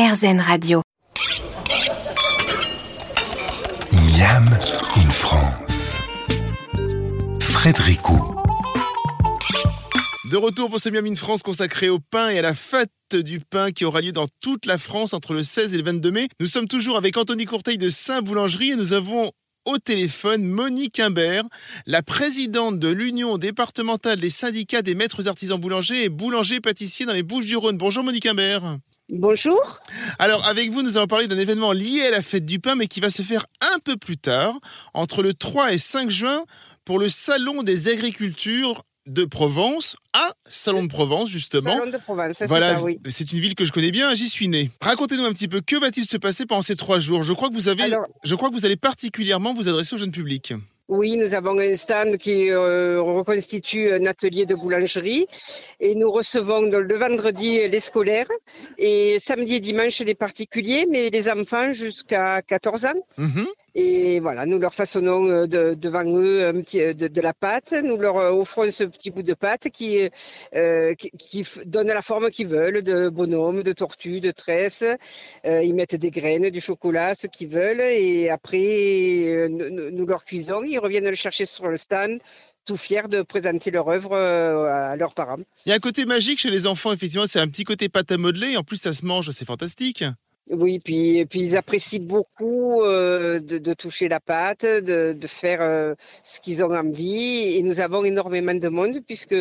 RZN Radio. Miam in France. Frédéric De retour pour ce Miam in France consacré au pain et à la fête du pain qui aura lieu dans toute la France entre le 16 et le 22 mai. Nous sommes toujours avec Anthony Courteil de Saint-Boulangerie et nous avons au téléphone Monique Imbert, la présidente de l'Union départementale des syndicats des maîtres artisans boulangers et boulangers pâtissiers dans les Bouches-du-Rhône. Bonjour Monique Imbert. Bonjour. Alors avec vous, nous allons parler d'un événement lié à la fête du pain mais qui va se faire un peu plus tard, entre le 3 et 5 juin, pour le Salon des agricultures de Provence à Salon de Provence, justement. Salon de Provence, c'est Voilà, ça, oui. c'est une ville que je connais bien, j'y suis né. Racontez-nous un petit peu, que va-t-il se passer pendant ces trois jours? Je crois que vous avez, Alors- je crois que vous allez particulièrement vous adresser au jeune public. Oui, nous avons un stand qui euh, reconstitue un atelier de boulangerie et nous recevons donc le vendredi les scolaires et samedi et dimanche les particuliers, mais les enfants jusqu'à 14 ans. Mhm. Et voilà, nous leur façonnons euh, de- devant eux un petit, euh, de, la pâte. Nous leur euh, offrons ce petit bout de pâte qui, donne la forme qu'ils veulent, de bonhomme, de tortue, de tresse. Ils mettent des graines, du chocolat, ce qu'ils veulent. Et après, nous, nous- leur cuisons. Ils reviennent le chercher sur le stand, tout fiers de présenter leur œuvre à leurs parents. Il y a un côté magique chez les enfants, effectivement, c'est un petit côté pâte à modeler, en plus ça se mange, c'est fantastique. Oui, puis, puis ils apprécient beaucoup euh, de, de toucher la pâte, de, de faire euh, ce qu'ils ont envie. Et nous avons énormément de monde puisque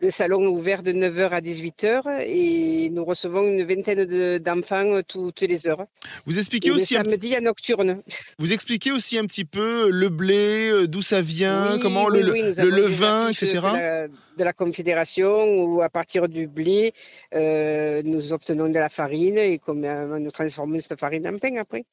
le salon est ouvert de 9h à 18h et nous recevons une vingtaine de- d'enfants toutes les heures. Vous expliquez, Et le aussi petit- à nocturne. vous expliquez aussi un petit peu le blé, euh, d'où ça vient, Oui, comment oui, le, oui, le levain, etc. La, de la Confédération où à partir du blé, euh, nous obtenons de la farine et comment nous transformons cette farine en pain après.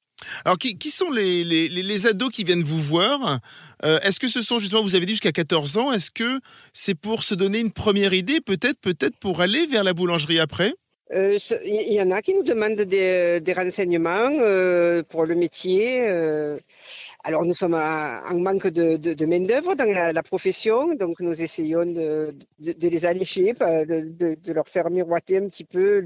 Alors, qui, qui sont les, les, les- ados qui viennent vous voir Euh, Est-ce que ce sont justement, vous avez dit jusqu'à 14 ans, est-ce que c'est pour se donner une première idée, peut-être, peut-être pour aller vers la boulangerie après? Euh, Il y en a qui nous demandent des, des renseignements euh, pour le métier. euh. Alors, nous sommes en manque de, de, de main-d'œuvre dans la, la profession, donc nous essayons de, les allécher, pas- de, leur faire miroiter un petit peu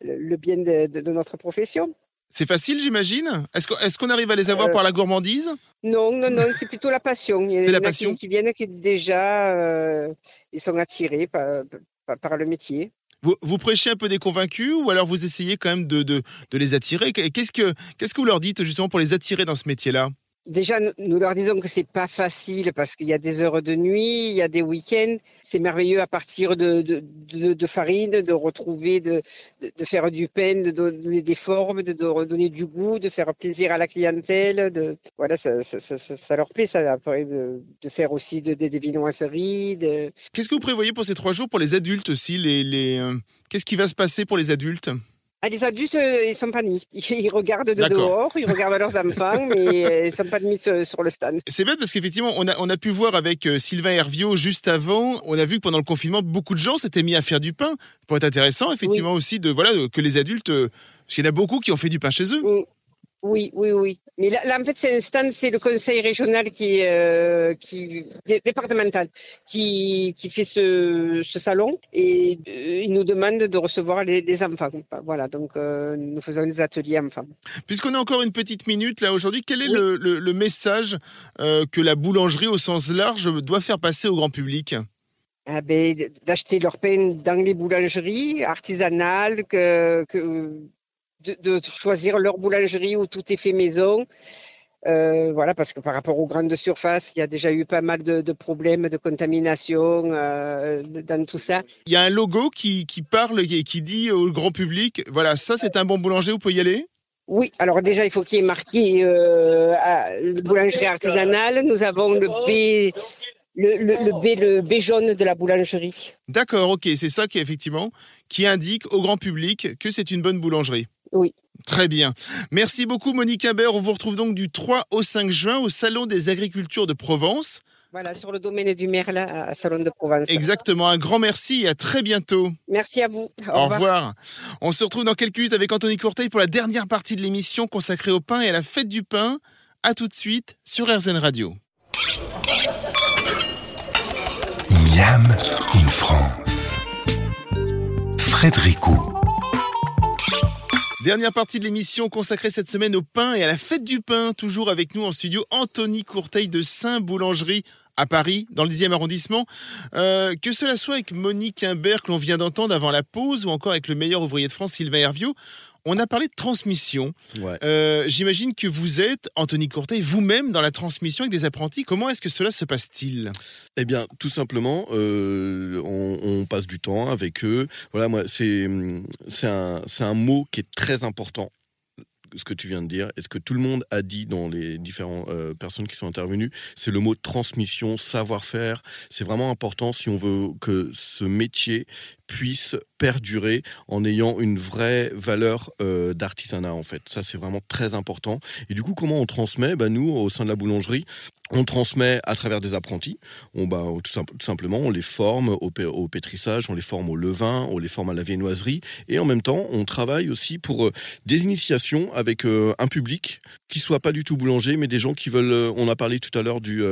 le, bien de, notre profession. C'est facile, j'imagine? Est-ce qu'on est arrive à les avoir Euh, par la gourmandise? Non, non, non, c'est plutôt la passion. Il y C'est la a qui- passion Qui, viennent qui déjà euh, ils sont attirés par, par, par le métier. vous, vous prêchez un peu des convaincus ou alors vous essayez quand même de, de, de les attirer? Qu'est-ce que, qu'est-ce que vous leur dites justement pour les attirer dans ce métier-là? Déjà, nous- leur disons que c'est pas facile parce qu'il y a des heures de nuit, il y a des week-ends. C'est merveilleux à partir de, farine, de retrouver, de, faire du pain, de donner des formes, de, redonner du goût, de faire plaisir à la clientèle. Voilà, ça, ça, ça, ça- leur plaît, ça, après, de, faire aussi de, de- des vinoiseries. Qu'est-ce que vous prévoyez pour ces trois jours pour les adultes aussi euh, Qu'est-ce qui va se passer pour les adultes? Ah, les adultes, euh, ils sont pas de nuit. Ils regardent de dehors, ils regardent leurs enfants, mais euh, ils sont pas de nuit sur, sur le stand. C'est bête parce qu'effectivement, on a, on a pu voir avec euh, Sylvain Herviot juste avant, on a vu que pendant le confinement, beaucoup de gens s'étaient mis à faire du pain. Pourrait être intéressant, effectivement, aussi, de voilà, que les adultes, euh, parce qu'il y en a beaucoup qui ont fait du pain chez eux. Oui, oui, oui. Mais là, là, en fait, c'est un stand, c'est le conseil régional qui, euh, qui dé- départemental, qui, qui fait ce, ce salon et euh, il nous demande de recevoir les, les enfants. Voilà, donc euh, nous faisons des ateliers enfants. Puisqu'on a encore une petite minute là aujourd'hui, quel est le, le- le message que la boulangerie au sens large doit faire passer au grand public? Ah ben, d'acheter leur pain dans les boulangeries artisanales, que, que de, de choisir leur boulangerie où tout est fait maison. Euh, voilà, parce que par rapport aux grandes surfaces, il y a déjà eu pas mal de, de problèmes de contamination euh, dans tout ça. Il y a un logo qui, qui parle et qui dit au grand public, voilà, ça c'est un bon boulanger, vous pouvez y aller? Oui, alors déjà, il faut qu'il y ait marqué euh, à- boulangerie artisanale. Nous avons le B, le, le, le B, le B jaune de la boulangerie. D'accord, ok, c'est ça qui effectivement qui indique au grand public que c'est une bonne boulangerie. Oui. Très bien. Merci beaucoup Monique Imbert. On vous retrouve donc du 3 au 5 juin au Salon des agricultures de Provence. Voilà, sur le domaine du Merle à Salon de Provence. Exactement, un grand merci et à très bientôt. Merci à vous. Au, revoir. On se retrouve dans quelques minutes avec Anthony Courteil pour la dernière partie de l'émission consacrée au pain et à la fête du pain. À tout de suite sur RZN Radio. Miam in France. Frédéric Dernière partie de l'émission consacrée cette semaine au pain et à la fête du pain. Toujours avec nous en studio, Anthony Courteil de Saint-Boulangerie à Paris, dans le 10e arrondissement. Euh, que cela soit avec Monique Imbert, que l'on vient d'entendre avant la pause, ou encore avec le meilleur ouvrier de France, Sylvain Hervieux, on a parlé de transmission. Ouais. Euh, J'imagine que vous êtes, Anthony Courteil, vous-même dans la transmission avec des apprentis. Comment est-ce que cela se passe-t-il? Eh bien, tout simplement, euh, on, on passe du temps avec eux. Voilà, moi, c'est c'est un, c'est un mot qui est très important. Ce que tu viens de dire, et ce que tout le monde a dit dans les différentes euh, personnes qui sont intervenues, c'est le mot transmission, savoir-faire. C'est vraiment important si on veut que ce métier puisse perdurer en ayant une vraie valeur euh, d'artisanat en fait. Ça c'est vraiment très important. Et du coup comment on transmet? Ben, Nous au sein de la boulangerie, on transmet à travers des apprentis. On, bah, tout, simple- tout simplement, on les forme au, au pétrissage, on les forme au levain, on les forme à la viennoiserie. Et en même temps, on travaille aussi pour euh, des initiations avec euh, un public qui soit pas du tout boulanger, mais des gens qui veulent. euh, on a parlé tout à l'heure du,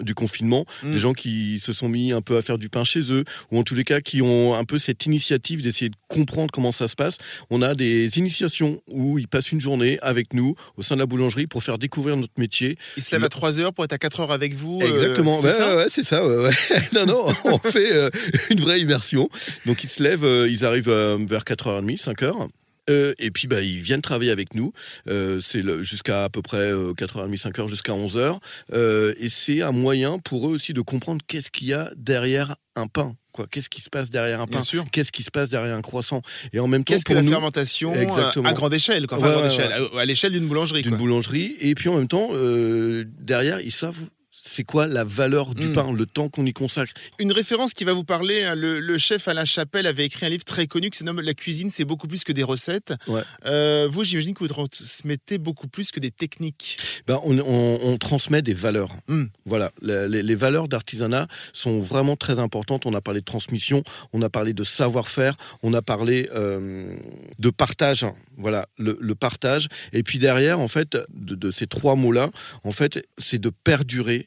du confinement, Mm. des gens qui se sont mis un peu à faire du pain chez eux, ou en tous les cas qui ont un peu cette initiative d'essayer de comprendre comment ça se passe. On a des initiations où ils passent une journée avec nous au sein de la boulangerie pour faire découvrir notre métier. Il se lève Le- à 3 heures pour être à 4 heures avec vous. euh, Exactement, c'est ça ouais, c'est ça. ouais, ouais. non, non, on fait euh, une vraie immersion. Donc ils se lèvent, euh, ils arrivent vers 4h30, 5h. Euh, et puis bah, ils viennent travailler avec nous. Euh, c'est jusqu'à à peu près euh, 4h30, 5h, jusqu'à 11h. Euh, et c'est un moyen pour eux aussi de comprendre qu'est-ce qu'il y a derrière un pain. Quoi, qu'est-ce qui se passe derrière un pain sûr. Qu'est-ce qui se passe derrière un croissant Et en même temps, Qu'est-ce que la nous, fermentation euh, Exactement. à grande échelle quoi. Enfin, Ouais, à ouais, l'échelle d'une boulangerie. d'une boulangerie. Et puis en même temps, euh, derrière, ils savent c'est quoi la valeur du Mm. pain, le temps qu'on y consacre? Une référence qui va vous parler, hein, le, le chef Alain Chapelle avait écrit un livre très connu qui se nomme La cuisine, c'est beaucoup plus que des recettes. Ouais. Euh, vous, j'imagine que vous transmettez beaucoup plus que des techniques. Ben, on, on- on transmet des valeurs. Mm. Voilà, les, valeurs d'artisanat sont vraiment très importantes. On a parlé de transmission, on a parlé de savoir-faire, on a parlé euh, de partage. hein. Voilà, le, le partage. Et puis derrière, en fait, de, de ces trois mots-là, en fait, c'est de perdurer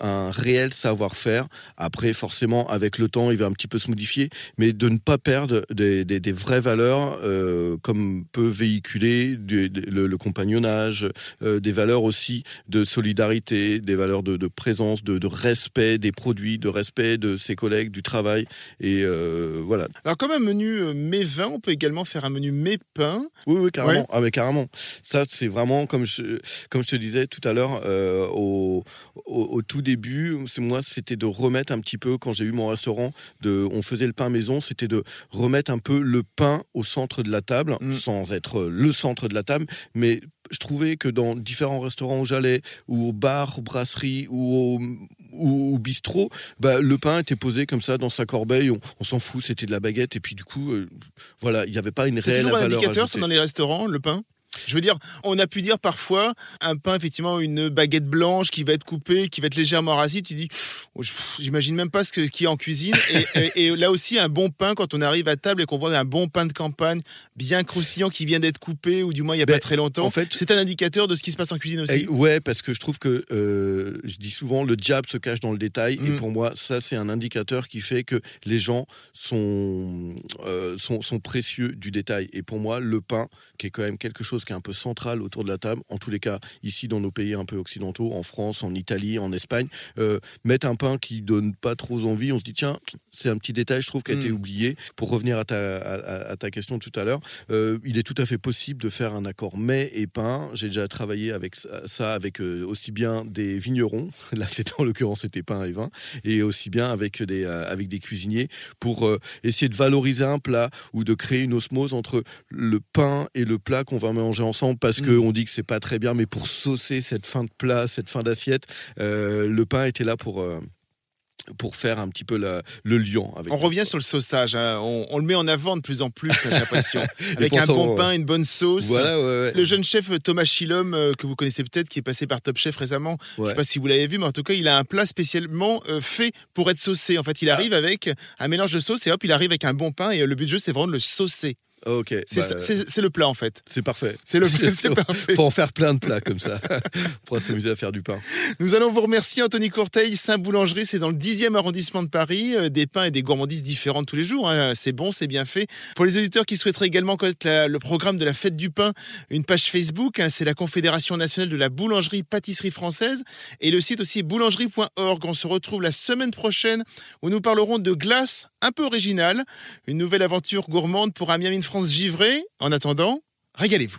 un réel savoir-faire. Après, forcément, avec le temps, il va un petit peu se modifier, mais de ne pas perdre des, des- des vraies valeurs, euh, comme peut véhiculer du- de- le, le compagnonnage, euh, des valeurs aussi de solidarité, des valeurs de, de présence, de, de respect des produits, de respect de ses collègues, du travail. Et euh, voilà. Alors, comme un menu mets vin, on peut également faire un menu mets pain. Oui, oui, carrément. Ouais. Ah, mais carrément. Ça, c'est vraiment, comme je, comme je te disais tout à l'heure, au, au, au tout début, c'est moi, c'était de remettre un petit peu, quand j'ai eu mon restaurant, de, on faisait le pain maison, c'était de remettre un peu le pain au centre de la table, Mm. sans être le centre de la table, mais je trouvais que dans différents restaurants où j'allais, ou au bar, brasserie, ou au, ou au bistrot, bah, le pain était posé comme ça dans sa corbeille, on, on s'en fout, c'était de la baguette, et puis du coup, euh, voilà, il n'y avait pas une C'est réelle toujours un indicateur, ça, ajoutée. dans les restaurants, le pain? Je veux dire, on a pu dire parfois un pain, effectivement, une baguette blanche qui va être coupée, qui va être légèrement rasée. Tu dis, pff, j'imagine même pas ce qu'il y a en cuisine. Et, et- et là aussi, un bon pain, quand on arrive à table et qu'on voit un bon pain de campagne, bien croustillant, qui vient d'être coupé, ou du moins il y a Ben, pas très longtemps, en fait- c'est un indicateur de ce qui se passe en cuisine aussi. Eh, ouais, parce que je trouve que euh, je dis souvent le diable se cache dans le détail, Mm. et pour moi, ça c'est un indicateur qui fait que les gens sont, euh, sont sont précieux du détail. Et pour moi, le pain, qui est quand même quelque chose qui est un peu central autour de la table, en tous les cas ici dans nos pays un peu occidentaux, en France, en Italie, en Espagne, euh, mettre un pain qui donne pas trop envie, on se dit tiens, c'est un petit détail, je trouve, qui a Mm. été oublié. Pour revenir à ta à, ta question tout à l'heure, euh, il est tout à fait possible de faire un accord mets et pain. J'ai déjà travaillé avec ça- avec euh, aussi bien des vignerons, là c'était en l'occurrence c'était pain et vin, et aussi bien avec des euh, avec des cuisiniers pour essayer de valoriser un plat ou de créer une osmose entre le pain et le plat qu'on va manger ensemble parce Mm. que on dit que c'est pas très bien, mais pour saucer cette fin de plat, cette fin d'assiette, euh, le pain était là pour euh, pour faire un petit peu la- le lien avec. On revient sur le sauçage. hein. On, on le met en avant de plus en plus, j'ai l'impression. Avec un bon pain, une bonne sauce. Voilà, ouais, ouais. Le jeune chef Thomas Chilom, euh, que vous connaissez peut-être, qui est passé par Top Chef récemment, je Ouais. sais pas si vous l'avez vu, mais en tout cas, il a un plat spécialement euh, fait pour être saucé. En fait, il arrive avec un mélange de sauce et hop, il arrive avec un bon pain et euh, le but du jeu, c'est vraiment de le saucer. Ok. C'est bah, c'est le plat en fait. c'est parfait. C'est le parfait. Faut en faire plein de plats comme ça. On pourra s'amuser à faire du pain. Nous allons vous remercier Anthony Courteil, Saint-Boulangerie, c'est dans le 10e arrondissement de Paris, Euh, des pains et des gourmandises différentes tous les jours, hein. c'est bon, c'est bien fait. Pour les auditeurs qui souhaiteraient également connaître la- le programme de la fête du pain, une page Facebook, hein, c'est la Confédération nationale de la boulangerie pâtisserie française et le site aussi boulangerie.org. On se retrouve la semaine prochaine où nous parlerons de glace un peu originale, une nouvelle aventure gourmande pour Miami de France givré. En attendant, régalez-vous.